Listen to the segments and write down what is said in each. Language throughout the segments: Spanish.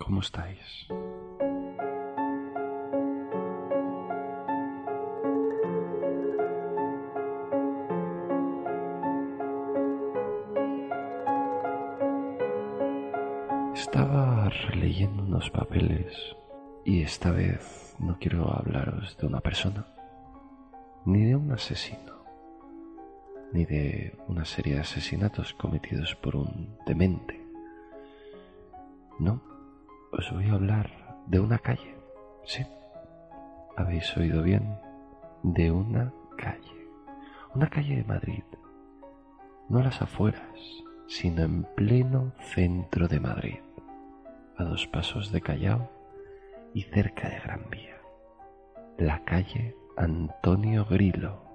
¿Cómo estáis? Estaba releyendo unos papeles y esta vez no quiero hablaros de una persona, ni de un asesino, ni de una serie de asesinatos cometidos por un demente. No, os voy a hablar de una calle. Sí, habéis oído bien, de una calle. Una calle de Madrid. No a las afueras, sino en pleno centro de Madrid, a dos pasos de Callao y cerca de Gran Vía. La calle Antonio Grillo.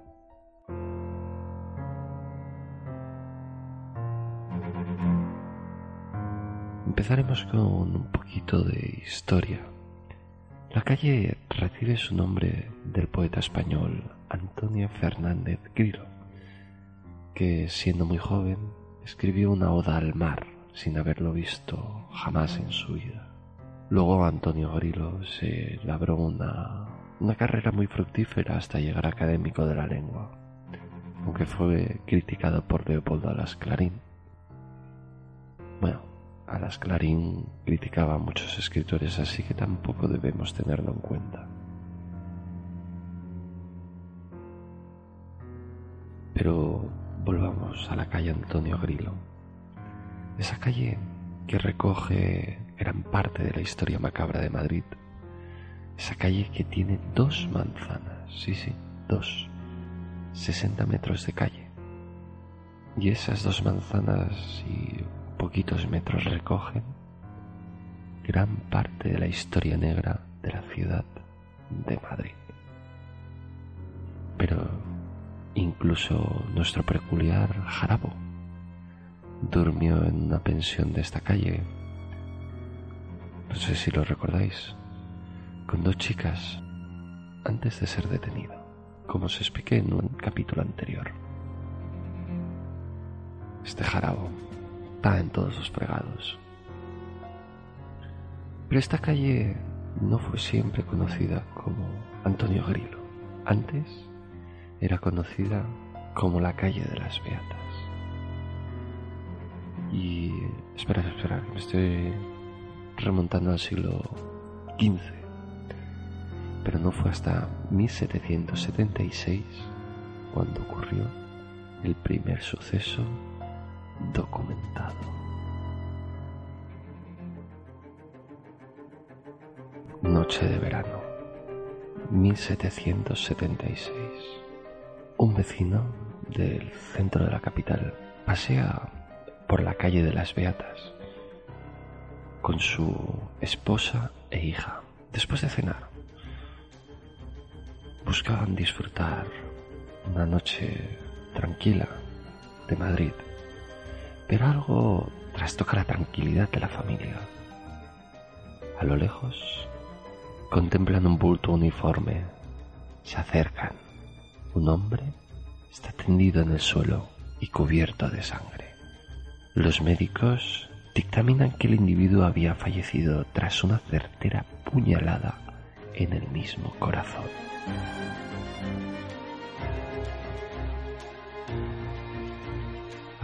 Empezaremos con un poquito de historia. La calle recibe su nombre del poeta español Antonio Fernández Grillo, que siendo muy joven escribió una oda al mar sin haberlo visto jamás en su vida. Luego Antonio Grillo se labró una, una carrera muy fructífera hasta llegar académico de la lengua, aunque fue criticado por Leopoldo Alas Clarín. Bueno, Alas Clarín criticaba a muchos escritores, así que tampoco debemos tenerlo en cuenta. Pero volvamos a la calle Antonio Grillo. Esa calle que recoge gran parte de la historia macabra de Madrid. Esa calle que tiene dos manzanas, sí, sí, dos. 60 metros de calle. Y esas dos manzanas y poquitos metros recogen gran parte de la historia negra de la ciudad de Madrid. Pero incluso nuestro peculiar Jarabo durmió en una pensión de esta calle. No sé si lo recordáis, con dos chicas antes de ser detenido, como os expliqué en un capítulo anterior. Este Jarabo en todos los fregados. Pero esta calle no fue siempre conocida como Antonio Grillo. Antes era conocida como la calle de las Beatas. Y espera, espera, me estoy remontando al siglo XV. Pero no fue hasta 1776 cuando ocurrió el primer suceso documentado. Noche de verano, 1776. Un vecino del centro de la capital pasea por la calle de las Beatas con su esposa e hija. Después de cenar, buscaban disfrutar una noche tranquila de Madrid pero algo trastoca la tranquilidad de la familia. A lo lejos, contemplan un bulto uniforme. Se acercan. Un hombre está tendido en el suelo y cubierto de sangre. Los médicos dictaminan que el individuo había fallecido tras una certera puñalada en el mismo corazón.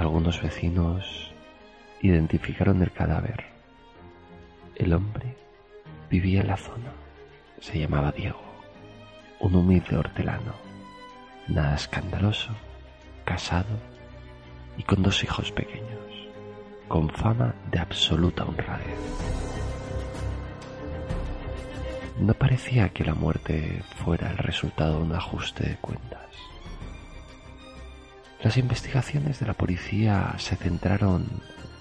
Algunos vecinos identificaron el cadáver. El hombre vivía en la zona. Se llamaba Diego, un humilde hortelano, nada escandaloso, casado y con dos hijos pequeños, con fama de absoluta honradez. No parecía que la muerte fuera el resultado de un ajuste de cuentas. Las investigaciones de la policía se centraron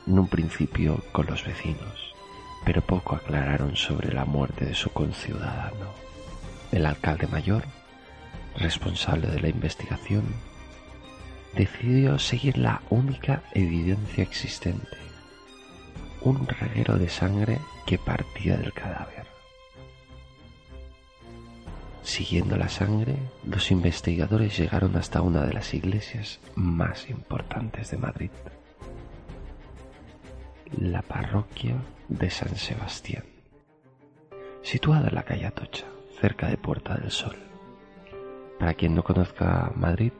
en un principio con los vecinos, pero poco aclararon sobre la muerte de su conciudadano. El alcalde mayor, responsable de la investigación, decidió seguir la única evidencia existente, un reguero de sangre que partía del cadáver. Siguiendo la sangre, los investigadores llegaron hasta una de las iglesias más importantes de Madrid, la parroquia de San Sebastián, situada en la calle Atocha, cerca de Puerta del Sol. Para quien no conozca Madrid,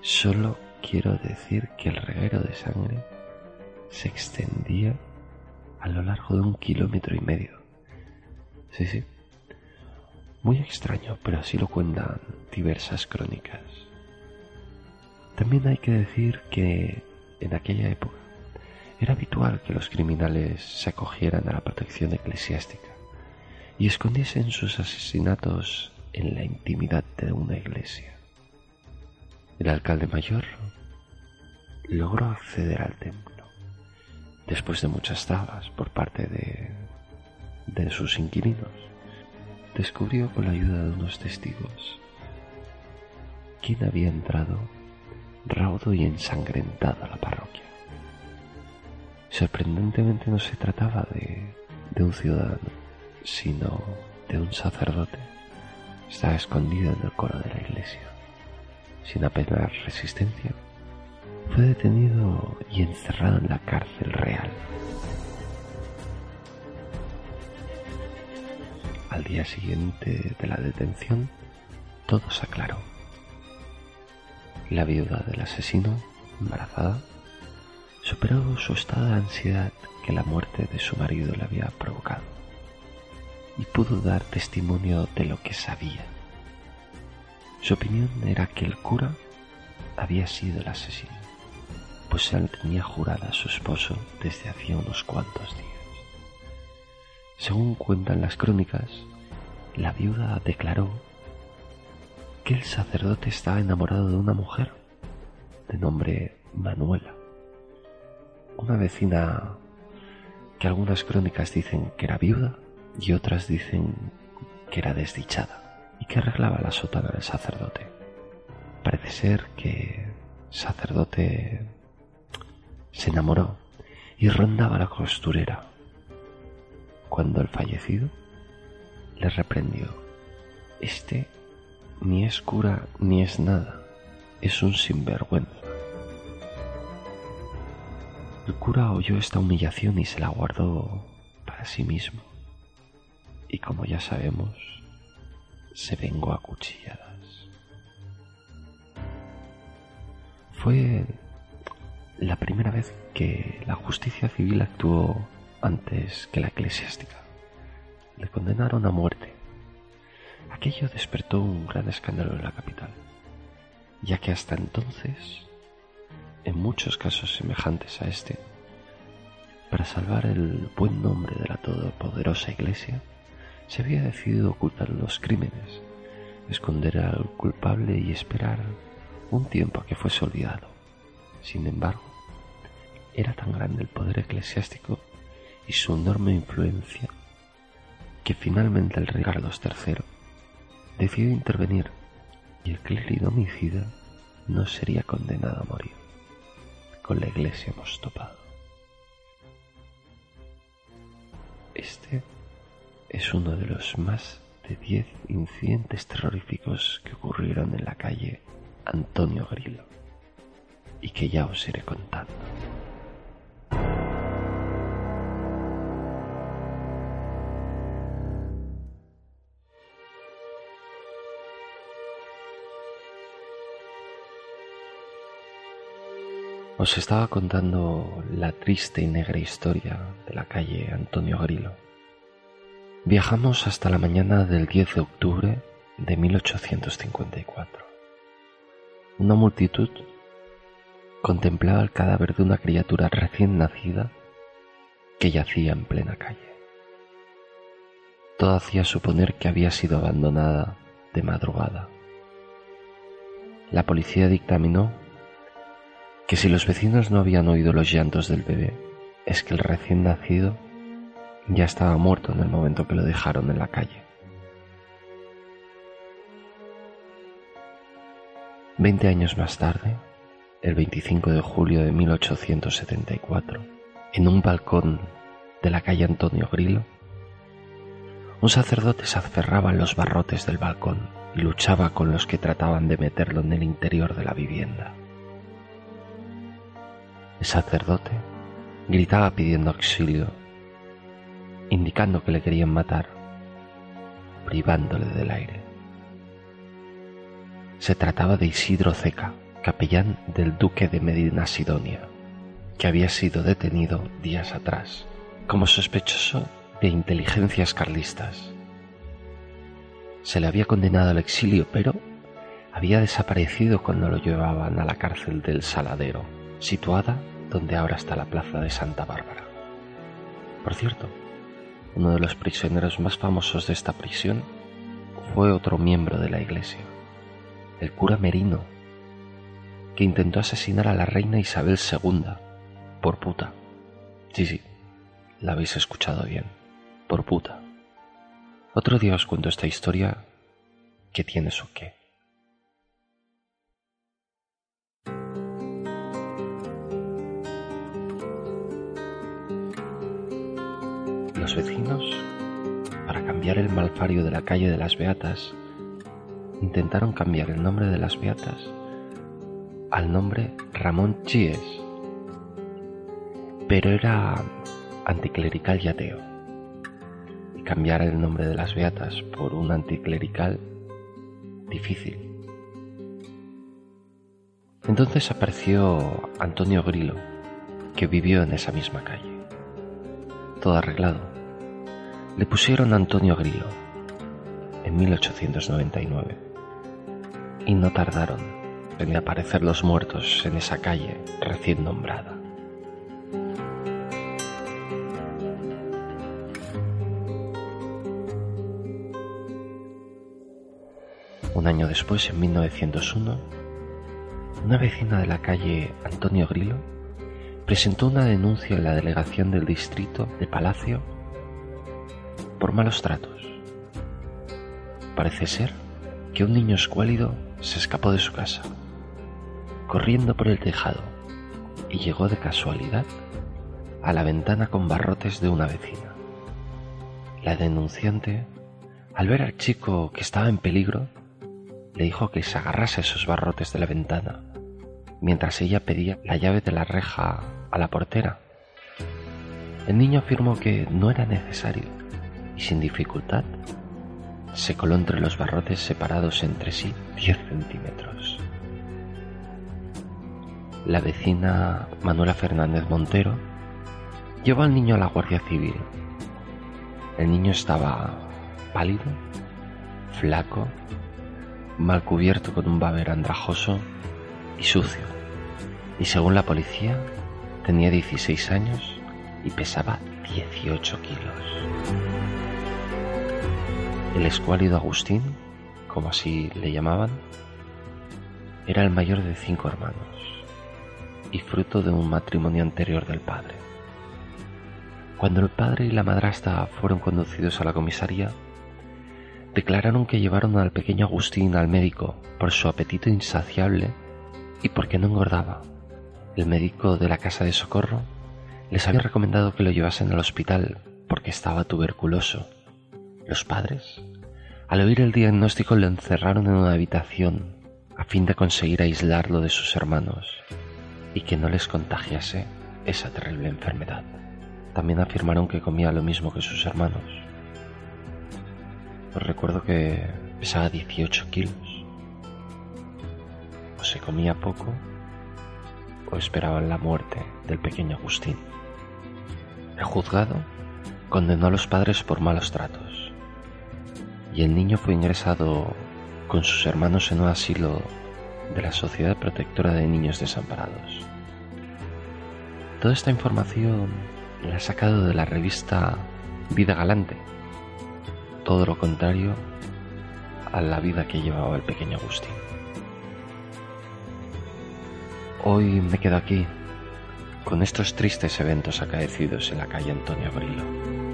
solo quiero decir que el reguero de sangre se extendía a lo largo de un kilómetro y medio. Sí, sí. Muy extraño, pero así lo cuentan diversas crónicas. También hay que decir que en aquella época era habitual que los criminales se acogieran a la protección eclesiástica y escondiesen sus asesinatos en la intimidad de una iglesia. El alcalde mayor logró acceder al templo después de muchas trabas por parte de, de sus inquilinos. Descubrió con la ayuda de unos testigos quién había entrado raudo y ensangrentado a la parroquia. Sorprendentemente no se trataba de, de un ciudadano, sino de un sacerdote. Estaba escondido en el coro de la iglesia. Sin apenas resistencia, fue detenido y encerrado en la cárcel real. Al día siguiente de la detención, todo se aclaró. La viuda del asesino, embarazada, superó su estado de ansiedad que la muerte de su marido le había provocado y pudo dar testimonio de lo que sabía. Su opinión era que el cura había sido el asesino, pues se tenía jurada a su esposo desde hacía unos cuantos días. Según cuentan las crónicas, la viuda declaró que el sacerdote estaba enamorado de una mujer de nombre Manuela una vecina que algunas crónicas dicen que era viuda y otras dicen que era desdichada y que arreglaba la sotana del sacerdote. Parece ser que sacerdote se enamoró y rondaba la costurera cuando el fallecido le reprendió. Este ni es cura ni es nada, es un sinvergüenza. El cura oyó esta humillación y se la guardó para sí mismo. Y como ya sabemos, se vengó a cuchilladas. Fue la primera vez que la justicia civil actuó antes que la eclesiástica. Le condenaron a muerte. Aquello despertó un gran escándalo en la capital, ya que hasta entonces en muchos casos semejantes a este, para salvar el buen nombre de la todopoderosa Iglesia, se había decidido ocultar los crímenes, esconder al culpable y esperar un tiempo a que fuese olvidado. Sin embargo, era tan grande el poder eclesiástico y su enorme influencia que finalmente el rey Carlos III decidió intervenir y el clérigo homicida no sería condenado a morir con la iglesia hemos topado. Este es uno de los más de diez incidentes terroríficos que ocurrieron en la calle Antonio Grillo y que ya os iré contando. Os estaba contando la triste y negra historia de la calle Antonio Grillo. Viajamos hasta la mañana del 10 de octubre de 1854. Una multitud contemplaba el cadáver de una criatura recién nacida que yacía en plena calle. Todo hacía suponer que había sido abandonada de madrugada. La policía dictaminó que si los vecinos no habían oído los llantos del bebé, es que el recién nacido ya estaba muerto en el momento que lo dejaron en la calle. Veinte años más tarde, el 25 de julio de 1874, en un balcón de la calle Antonio Grillo, un sacerdote se aferraba en los barrotes del balcón y luchaba con los que trataban de meterlo en el interior de la vivienda. El sacerdote gritaba pidiendo auxilio, indicando que le querían matar, privándole del aire. Se trataba de Isidro Ceca, capellán del duque de Medina Sidonia, que había sido detenido días atrás como sospechoso de inteligencias carlistas. Se le había condenado al exilio, pero había desaparecido cuando lo llevaban a la cárcel del Saladero, situada donde ahora está la plaza de Santa Bárbara. Por cierto, uno de los prisioneros más famosos de esta prisión fue otro miembro de la iglesia, el cura Merino, que intentó asesinar a la reina Isabel II por puta. Sí, sí, la habéis escuchado bien, por puta. Otro día os cuento esta historia que tiene su qué. Vecinos, para cambiar el malfario de la calle de las Beatas, intentaron cambiar el nombre de las Beatas al nombre Ramón Chíes, pero era anticlerical y ateo. Y cambiar el nombre de las Beatas por un anticlerical difícil. Entonces apareció Antonio Grillo, que vivió en esa misma calle. Todo arreglado le pusieron Antonio Grillo en 1899 y no tardaron en aparecer los muertos en esa calle recién nombrada. Un año después, en 1901, una vecina de la calle Antonio Grillo presentó una denuncia en la delegación del distrito de Palacio por malos tratos. Parece ser que un niño escuálido se escapó de su casa, corriendo por el tejado, y llegó de casualidad a la ventana con barrotes de una vecina. La denunciante, al ver al chico que estaba en peligro, le dijo que se agarrase esos barrotes de la ventana, mientras ella pedía la llave de la reja a la portera. El niño afirmó que no era necesario y sin dificultad se coló entre los barrotes separados entre sí 10 centímetros. La vecina Manuela Fernández Montero llevó al niño a la Guardia Civil. El niño estaba pálido, flaco, mal cubierto con un baber andrajoso y sucio, y según la policía tenía 16 años y pesaba 18 kilos. El escuálido Agustín, como así le llamaban, era el mayor de cinco hermanos y fruto de un matrimonio anterior del padre. Cuando el padre y la madrastra fueron conducidos a la comisaría, declararon que llevaron al pequeño Agustín al médico por su apetito insaciable y porque no engordaba. El médico de la casa de socorro les había recomendado que lo llevasen al hospital porque estaba tuberculoso los padres, al oír el diagnóstico, lo encerraron en una habitación a fin de conseguir aislarlo de sus hermanos y que no les contagiase esa terrible enfermedad. También afirmaron que comía lo mismo que sus hermanos. Os recuerdo que pesaba 18 kilos. O se comía poco o esperaban la muerte del pequeño Agustín. El juzgado condenó a los padres por malos tratos y el niño fue ingresado con sus hermanos en un asilo de la Sociedad Protectora de Niños Desamparados. Toda esta información la ha sacado de la revista Vida Galante, todo lo contrario a la vida que llevaba el pequeño Agustín. Hoy me quedo aquí con estos tristes eventos acaecidos en la calle Antonio Grillo.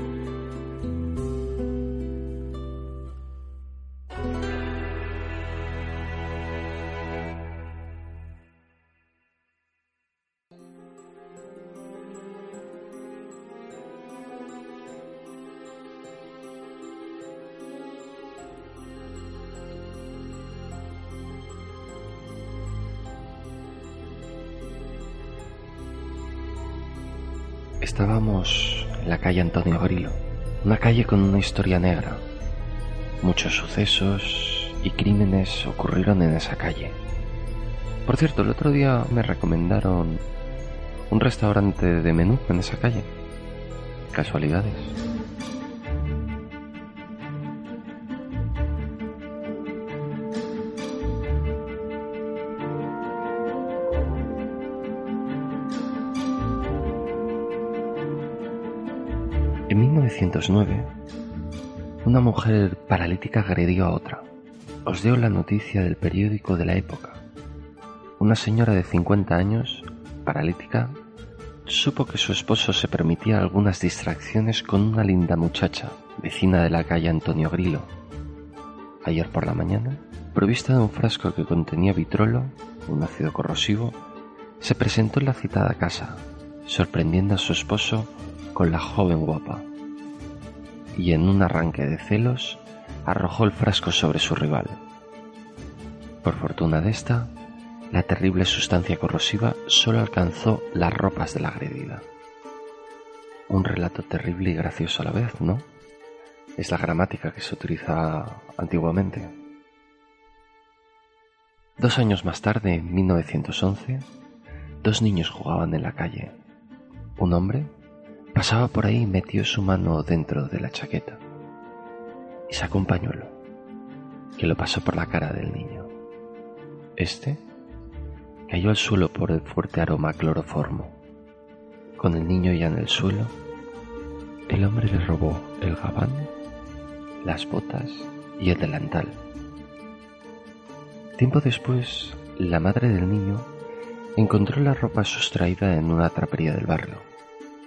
Calle Antonio Grilo, una calle con una historia negra. Muchos sucesos y crímenes ocurrieron en esa calle. Por cierto, el otro día me recomendaron un restaurante de menú en esa calle. Casualidades. 1909, una mujer paralítica agredió a otra. Os dio la noticia del periódico de la época. Una señora de 50 años, paralítica, supo que su esposo se permitía algunas distracciones con una linda muchacha, vecina de la calle Antonio Grilo. Ayer por la mañana, provista de un frasco que contenía vitrolo, un ácido corrosivo, se presentó en la citada casa, sorprendiendo a su esposo con la joven guapa, y en un arranque de celos arrojó el frasco sobre su rival. Por fortuna de esta, la terrible sustancia corrosiva solo alcanzó las ropas de la agredida. Un relato terrible y gracioso a la vez, ¿no? Es la gramática que se utiliza antiguamente. Dos años más tarde, en 1911, dos niños jugaban en la calle. Un hombre Pasaba por ahí y metió su mano dentro de la chaqueta y sacó un pañuelo que lo pasó por la cara del niño. Este cayó al suelo por el fuerte aroma cloroformo. Con el niño ya en el suelo, el hombre le robó el gabán, las botas y el delantal. Tiempo después, la madre del niño encontró la ropa sustraída en una trapería del barrio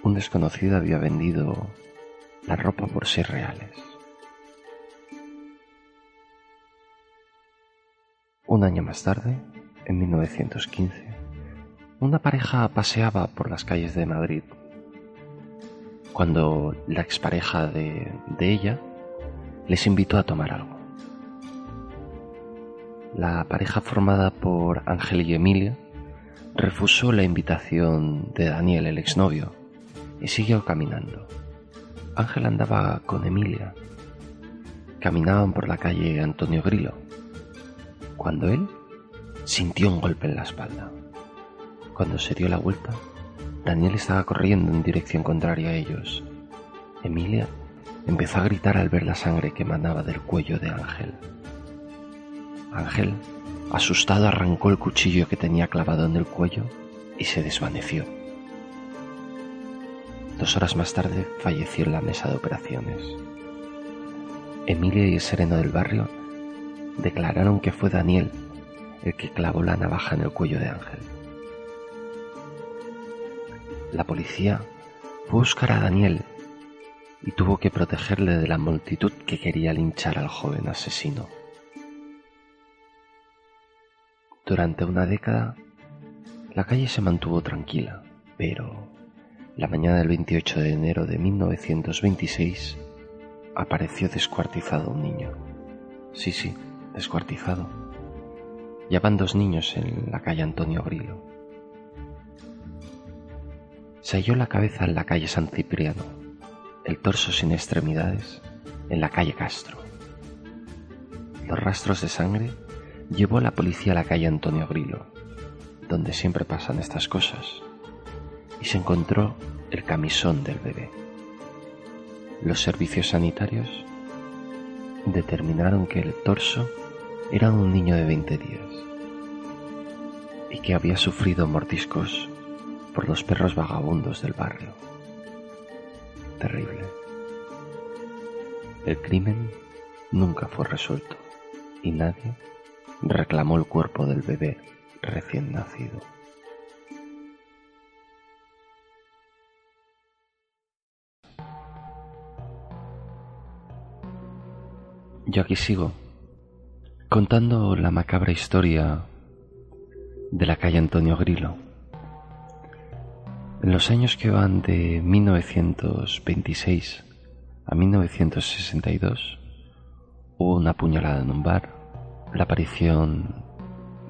un desconocido había vendido la ropa por seis reales. Un año más tarde, en 1915, una pareja paseaba por las calles de Madrid cuando la expareja de, de ella les invitó a tomar algo. La pareja formada por Ángel y Emilia refusó la invitación de Daniel, el exnovio, y siguió caminando. Ángel andaba con Emilia. Caminaban por la calle Antonio Grilo, cuando él sintió un golpe en la espalda. Cuando se dio la vuelta, Daniel estaba corriendo en dirección contraria a ellos. Emilia empezó a gritar al ver la sangre que emanaba del cuello de Ángel. Ángel, asustado, arrancó el cuchillo que tenía clavado en el cuello y se desvaneció. Dos horas más tarde falleció en la mesa de operaciones. Emilia y el sereno del barrio declararon que fue Daniel el que clavó la navaja en el cuello de Ángel. La policía fue a buscar a Daniel y tuvo que protegerle de la multitud que quería linchar al joven asesino. Durante una década, la calle se mantuvo tranquila, pero la mañana del 28 de enero de 1926 apareció descuartizado un niño. Sí, sí, descuartizado. Ya van dos niños en la calle Antonio Grilo. Se halló la cabeza en la calle San Cipriano, el torso sin extremidades en la calle Castro. Los rastros de sangre llevó a la policía a la calle Antonio Grilo, donde siempre pasan estas cosas y se encontró el camisón del bebé. Los servicios sanitarios determinaron que el torso era un niño de 20 días y que había sufrido mordiscos por los perros vagabundos del barrio. Terrible. El crimen nunca fue resuelto y nadie reclamó el cuerpo del bebé recién nacido. Yo aquí sigo, contando la macabra historia de la calle Antonio Grilo. En los años que van de 1926 a 1962 hubo una puñalada en un bar, la aparición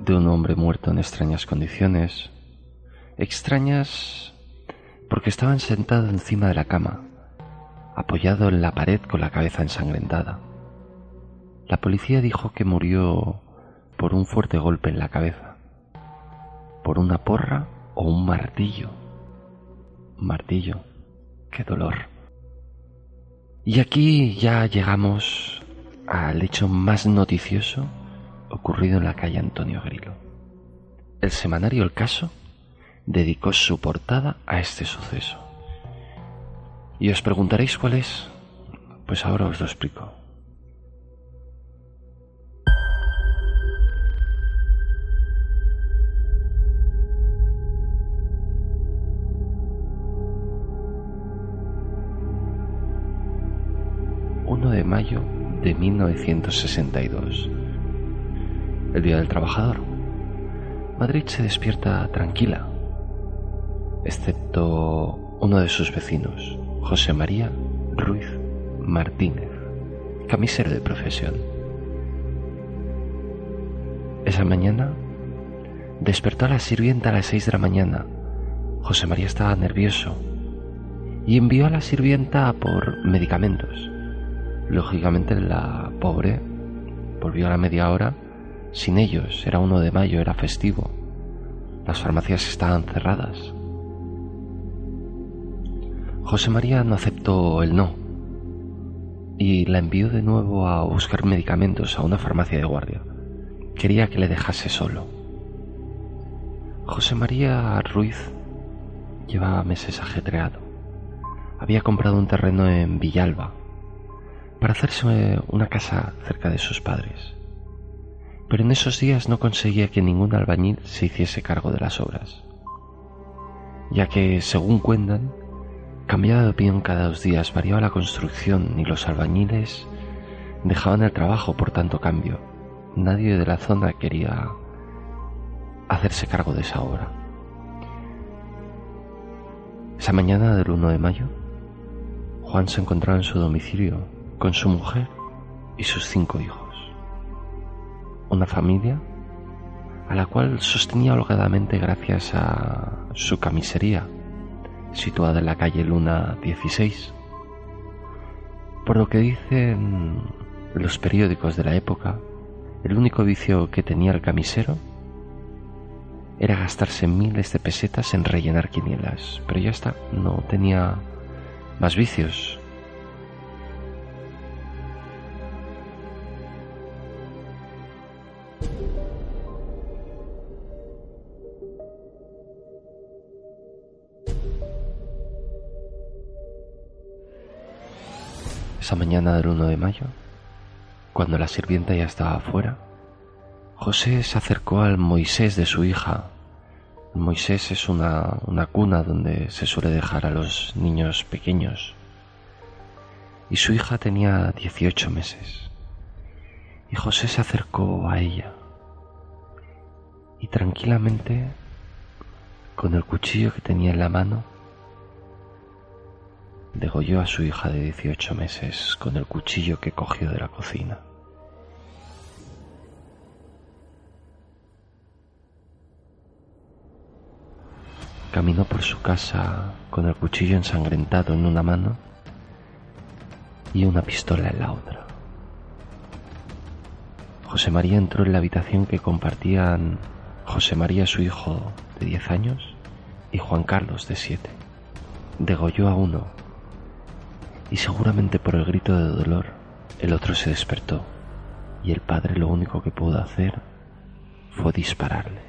de un hombre muerto en extrañas condiciones, extrañas porque estaban sentado encima de la cama, apoyado en la pared con la cabeza ensangrentada. La policía dijo que murió por un fuerte golpe en la cabeza, por una porra o un martillo. Martillo, qué dolor. Y aquí ya llegamos al hecho más noticioso ocurrido en la calle Antonio Grilo. El semanario El Caso dedicó su portada a este suceso. Y os preguntaréis cuál es. Pues ahora os lo explico. 1962, el Día del Trabajador. Madrid se despierta tranquila, excepto uno de sus vecinos, José María Ruiz Martínez, camisero de profesión. Esa mañana despertó a la sirvienta a las seis de la mañana. José María estaba nervioso y envió a la sirvienta por medicamentos. Lógicamente la pobre volvió a la media hora sin ellos. Era uno de mayo, era festivo. Las farmacias estaban cerradas. José María no aceptó el no y la envió de nuevo a buscar medicamentos a una farmacia de guardia. Quería que le dejase solo. José María Ruiz llevaba meses ajetreado. Había comprado un terreno en Villalba, para hacerse una casa cerca de sus padres. Pero en esos días no conseguía que ningún albañil se hiciese cargo de las obras, ya que, según cuentan, cambiaba de opinión cada dos días, variaba la construcción y los albañiles dejaban el trabajo por tanto cambio. Nadie de la zona quería hacerse cargo de esa obra. Esa mañana del 1 de mayo, Juan se encontraba en su domicilio con su mujer y sus cinco hijos. Una familia a la cual sostenía holgadamente gracias a su camisería, situada en la calle Luna 16. Por lo que dicen los periódicos de la época, el único vicio que tenía el camisero era gastarse miles de pesetas en rellenar quinielas, pero ya está, no tenía más vicios. Esa mañana del 1 de mayo, cuando la sirvienta ya estaba afuera, José se acercó al Moisés de su hija. Moisés es una, una cuna donde se suele dejar a los niños pequeños. Y su hija tenía 18 meses. Y José se acercó a ella. Y tranquilamente, con el cuchillo que tenía en la mano, degolló a su hija de 18 meses con el cuchillo que cogió de la cocina. Caminó por su casa con el cuchillo ensangrentado en una mano y una pistola en la otra. José María entró en la habitación que compartían José María, su hijo de 10 años, y Juan Carlos de 7. Degolló a uno y seguramente por el grito de dolor el otro se despertó y el padre lo único que pudo hacer fue dispararle.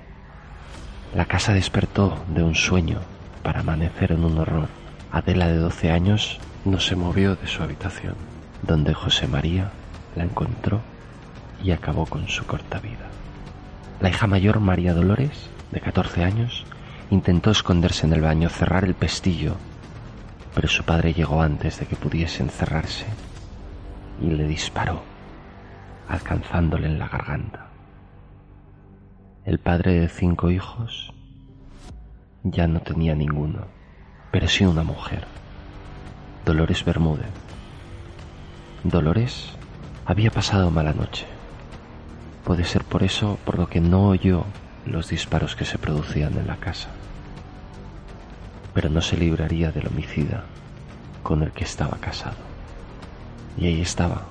La casa despertó de un sueño para amanecer en un horror. Adela de 12 años no se movió de su habitación, donde José María la encontró y acabó con su corta vida. La hija mayor, María Dolores, de 14 años, intentó esconderse en el baño, cerrar el pestillo pero su padre llegó antes de que pudiese encerrarse y le disparó, alcanzándole en la garganta. El padre de cinco hijos ya no tenía ninguno, pero sí una mujer, Dolores Bermúdez. Dolores había pasado mala noche. Puede ser por eso por lo que no oyó los disparos que se producían en la casa. pero no se libraría del homicida con el que estaba casado. Y ahí estaba.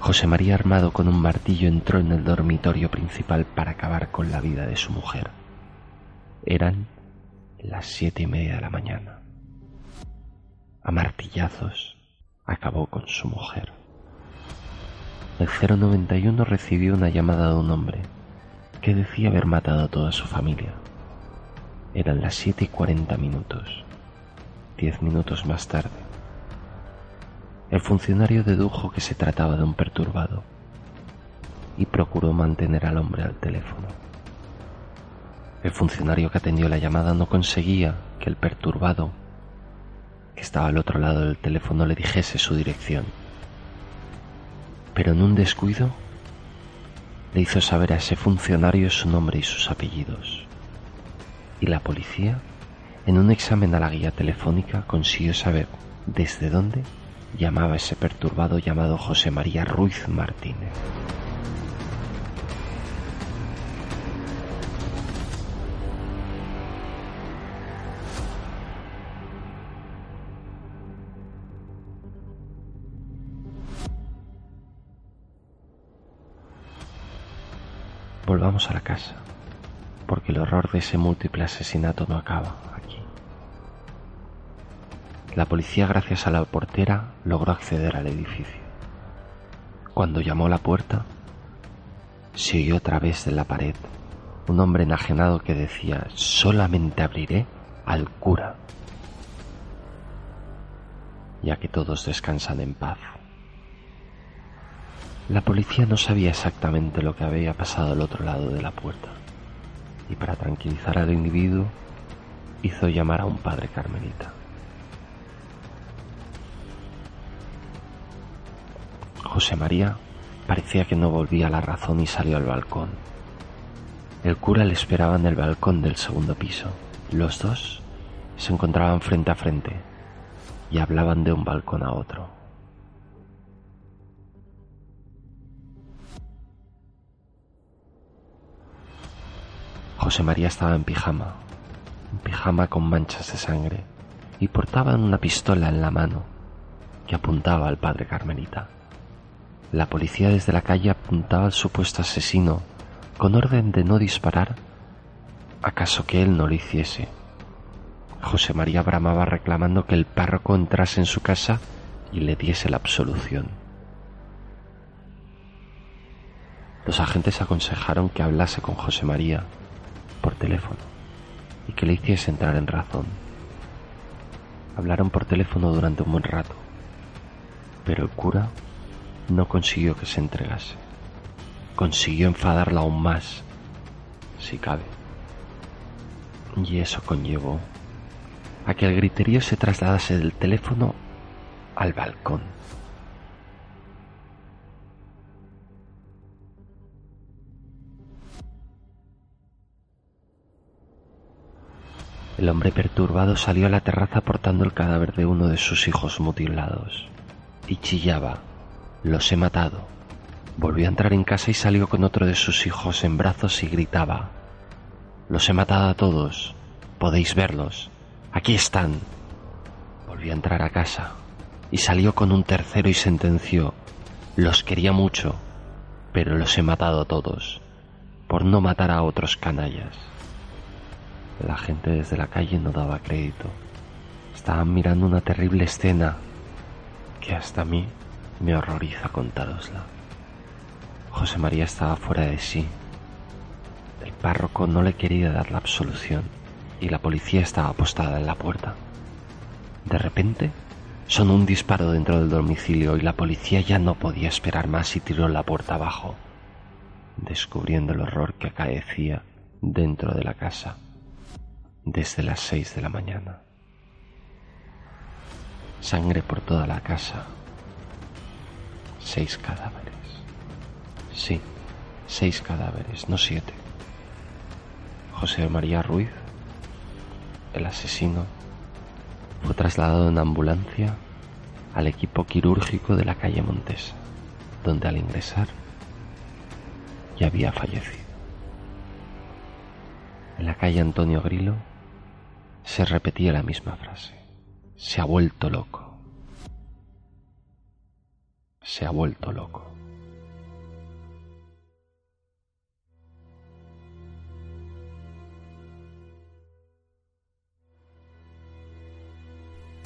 José María armado con un martillo entró en el dormitorio principal para acabar con la vida de su mujer. Eran las siete y media de la mañana. A martillazos acabó con su mujer. El 091 recibió una llamada de un hombre que decía haber matado a toda su familia. Eran las siete y cuarenta minutos. Diez minutos más tarde, el funcionario dedujo que se trataba de un perturbado y procuró mantener al hombre al teléfono. El funcionario que atendió la llamada no conseguía que el perturbado, que estaba al otro lado del teléfono, le dijese su dirección. Pero en un descuido le hizo saber a ese funcionario su nombre y sus apellidos. Y la policía, en un examen a la guía telefónica, consiguió saber desde dónde llamaba ese perturbado llamado José María Ruiz Martínez. Volvamos a la casa, porque el horror de ese múltiple asesinato no acaba aquí. La policía, gracias a la portera, logró acceder al edificio. Cuando llamó a la puerta, se oyó a través de la pared un hombre enajenado que decía, solamente abriré al cura, ya que todos descansan en paz. La policía no sabía exactamente lo que había pasado al otro lado de la puerta y para tranquilizar al individuo hizo llamar a un padre carmelita. José María parecía que no volvía a la razón y salió al balcón. El cura le esperaba en el balcón del segundo piso. Los dos se encontraban frente a frente y hablaban de un balcón a otro. José María estaba en pijama, en pijama con manchas de sangre, y portaba una pistola en la mano que apuntaba al padre Carmelita. La policía desde la calle apuntaba al supuesto asesino con orden de no disparar acaso que él no lo hiciese. José María bramaba reclamando que el párroco entrase en su casa y le diese la absolución. Los agentes aconsejaron que hablase con José María por teléfono y que le hiciese entrar en razón. Hablaron por teléfono durante un buen rato, pero el cura no consiguió que se entregase. Consiguió enfadarla aún más, si cabe. Y eso conllevó a que el griterío se trasladase del teléfono al balcón. El hombre perturbado salió a la terraza portando el cadáver de uno de sus hijos mutilados y chillaba, los he matado. Volvió a entrar en casa y salió con otro de sus hijos en brazos y gritaba, los he matado a todos, podéis verlos, aquí están. Volvió a entrar a casa y salió con un tercero y sentenció, los quería mucho, pero los he matado a todos, por no matar a otros canallas. La gente desde la calle no daba crédito. Estaban mirando una terrible escena que hasta a mí me horroriza contárosla. José María estaba fuera de sí. El párroco no le quería dar la absolución y la policía estaba apostada en la puerta. De repente sonó un disparo dentro del domicilio y la policía ya no podía esperar más y tiró la puerta abajo, descubriendo el horror que acaecía dentro de la casa desde las seis de la mañana. Sangre por toda la casa. Seis cadáveres. Sí, seis cadáveres, no siete. José María Ruiz, el asesino, fue trasladado en ambulancia al equipo quirúrgico de la calle Montes, donde al ingresar ya había fallecido. En la calle Antonio Grilo se repetía la misma frase. Se ha vuelto loco. Se ha vuelto loco.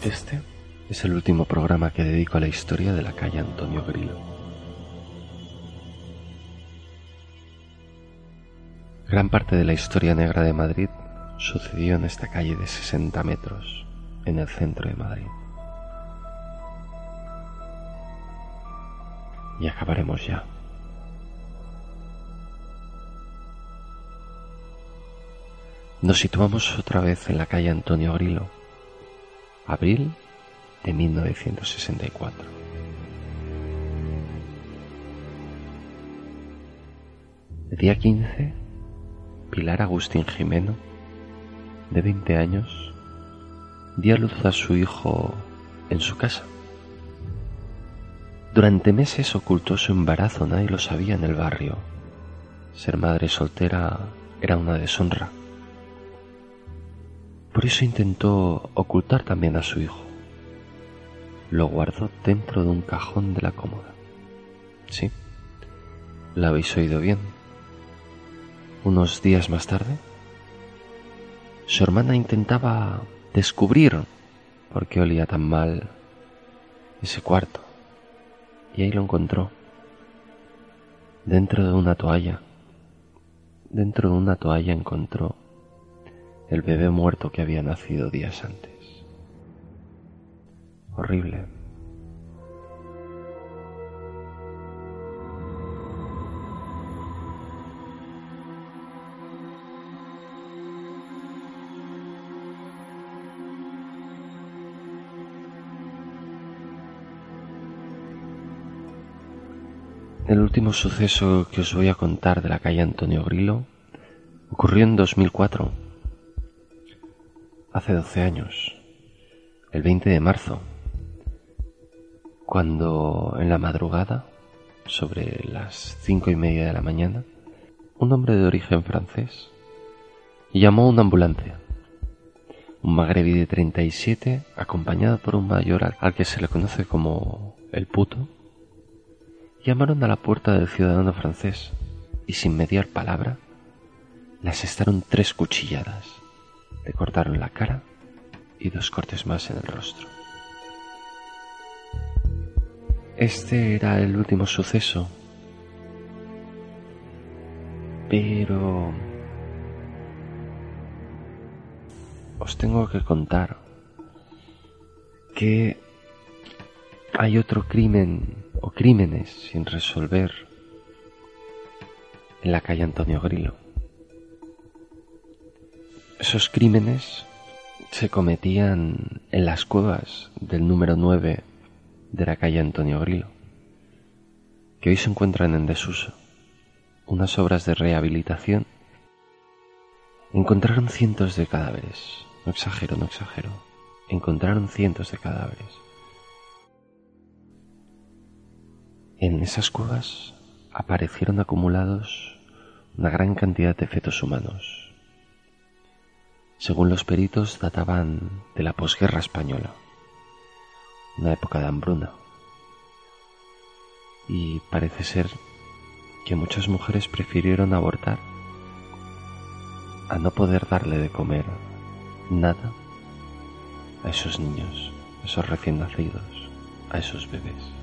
Este es el último programa que dedico a la historia de la calle Antonio Grillo. Gran parte de la historia negra de Madrid sucedió en esta calle de 60 metros, en el centro de Madrid. Y acabaremos ya. Nos situamos otra vez en la calle Antonio Grillo, abril de 1964. El día 15, Pilar Agustín Jimeno de 20 años, dio a luz a su hijo en su casa. Durante meses ocultó su embarazo, nadie lo sabía en el barrio. Ser madre soltera era una deshonra. Por eso intentó ocultar también a su hijo. Lo guardó dentro de un cajón de la cómoda. Sí, la habéis oído bien. Unos días más tarde, su hermana intentaba descubrir por qué olía tan mal ese cuarto. Y ahí lo encontró. Dentro de una toalla. Dentro de una toalla encontró el bebé muerto que había nacido días antes. Horrible. El último suceso que os voy a contar de la calle Antonio Grillo ocurrió en 2004, hace 12 años, el 20 de marzo, cuando en la madrugada, sobre las cinco y media de la mañana, un hombre de origen francés llamó a una ambulancia. Un magrebí de 37, acompañado por un mayor al que se le conoce como el puto, llamaron a la puerta del ciudadano francés y sin mediar palabra le asestaron tres cuchilladas, le cortaron la cara y dos cortes más en el rostro. Este era el último suceso, pero os tengo que contar que hay otro crimen o crímenes sin resolver en la calle Antonio Grillo. Esos crímenes se cometían en las cuevas del número 9 de la calle Antonio Grillo, que hoy se encuentran en desuso. Unas obras de rehabilitación encontraron cientos de cadáveres. No exagero, no exagero. Encontraron cientos de cadáveres. En esas cuevas aparecieron acumulados una gran cantidad de fetos humanos. Según los peritos, databan de la posguerra española, una época de hambruna. Y parece ser que muchas mujeres prefirieron abortar a no poder darle de comer nada a esos niños, a esos recién nacidos, a esos bebés.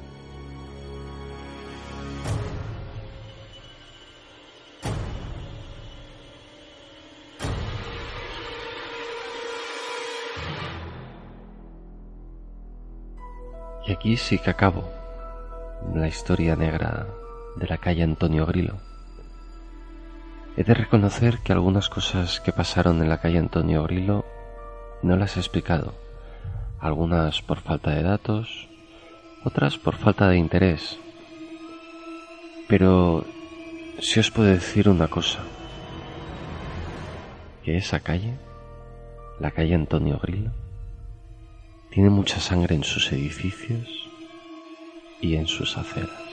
Y aquí sí que acabo la historia negra de la calle Antonio Grillo. He de reconocer que algunas cosas que pasaron en la calle Antonio Grillo no las he explicado, algunas por falta de datos, otras por falta de interés. Pero si os puedo decir una cosa, que esa calle, la calle Antonio Grillo, tiene mucha sangre en sus edificios y en sus aceras.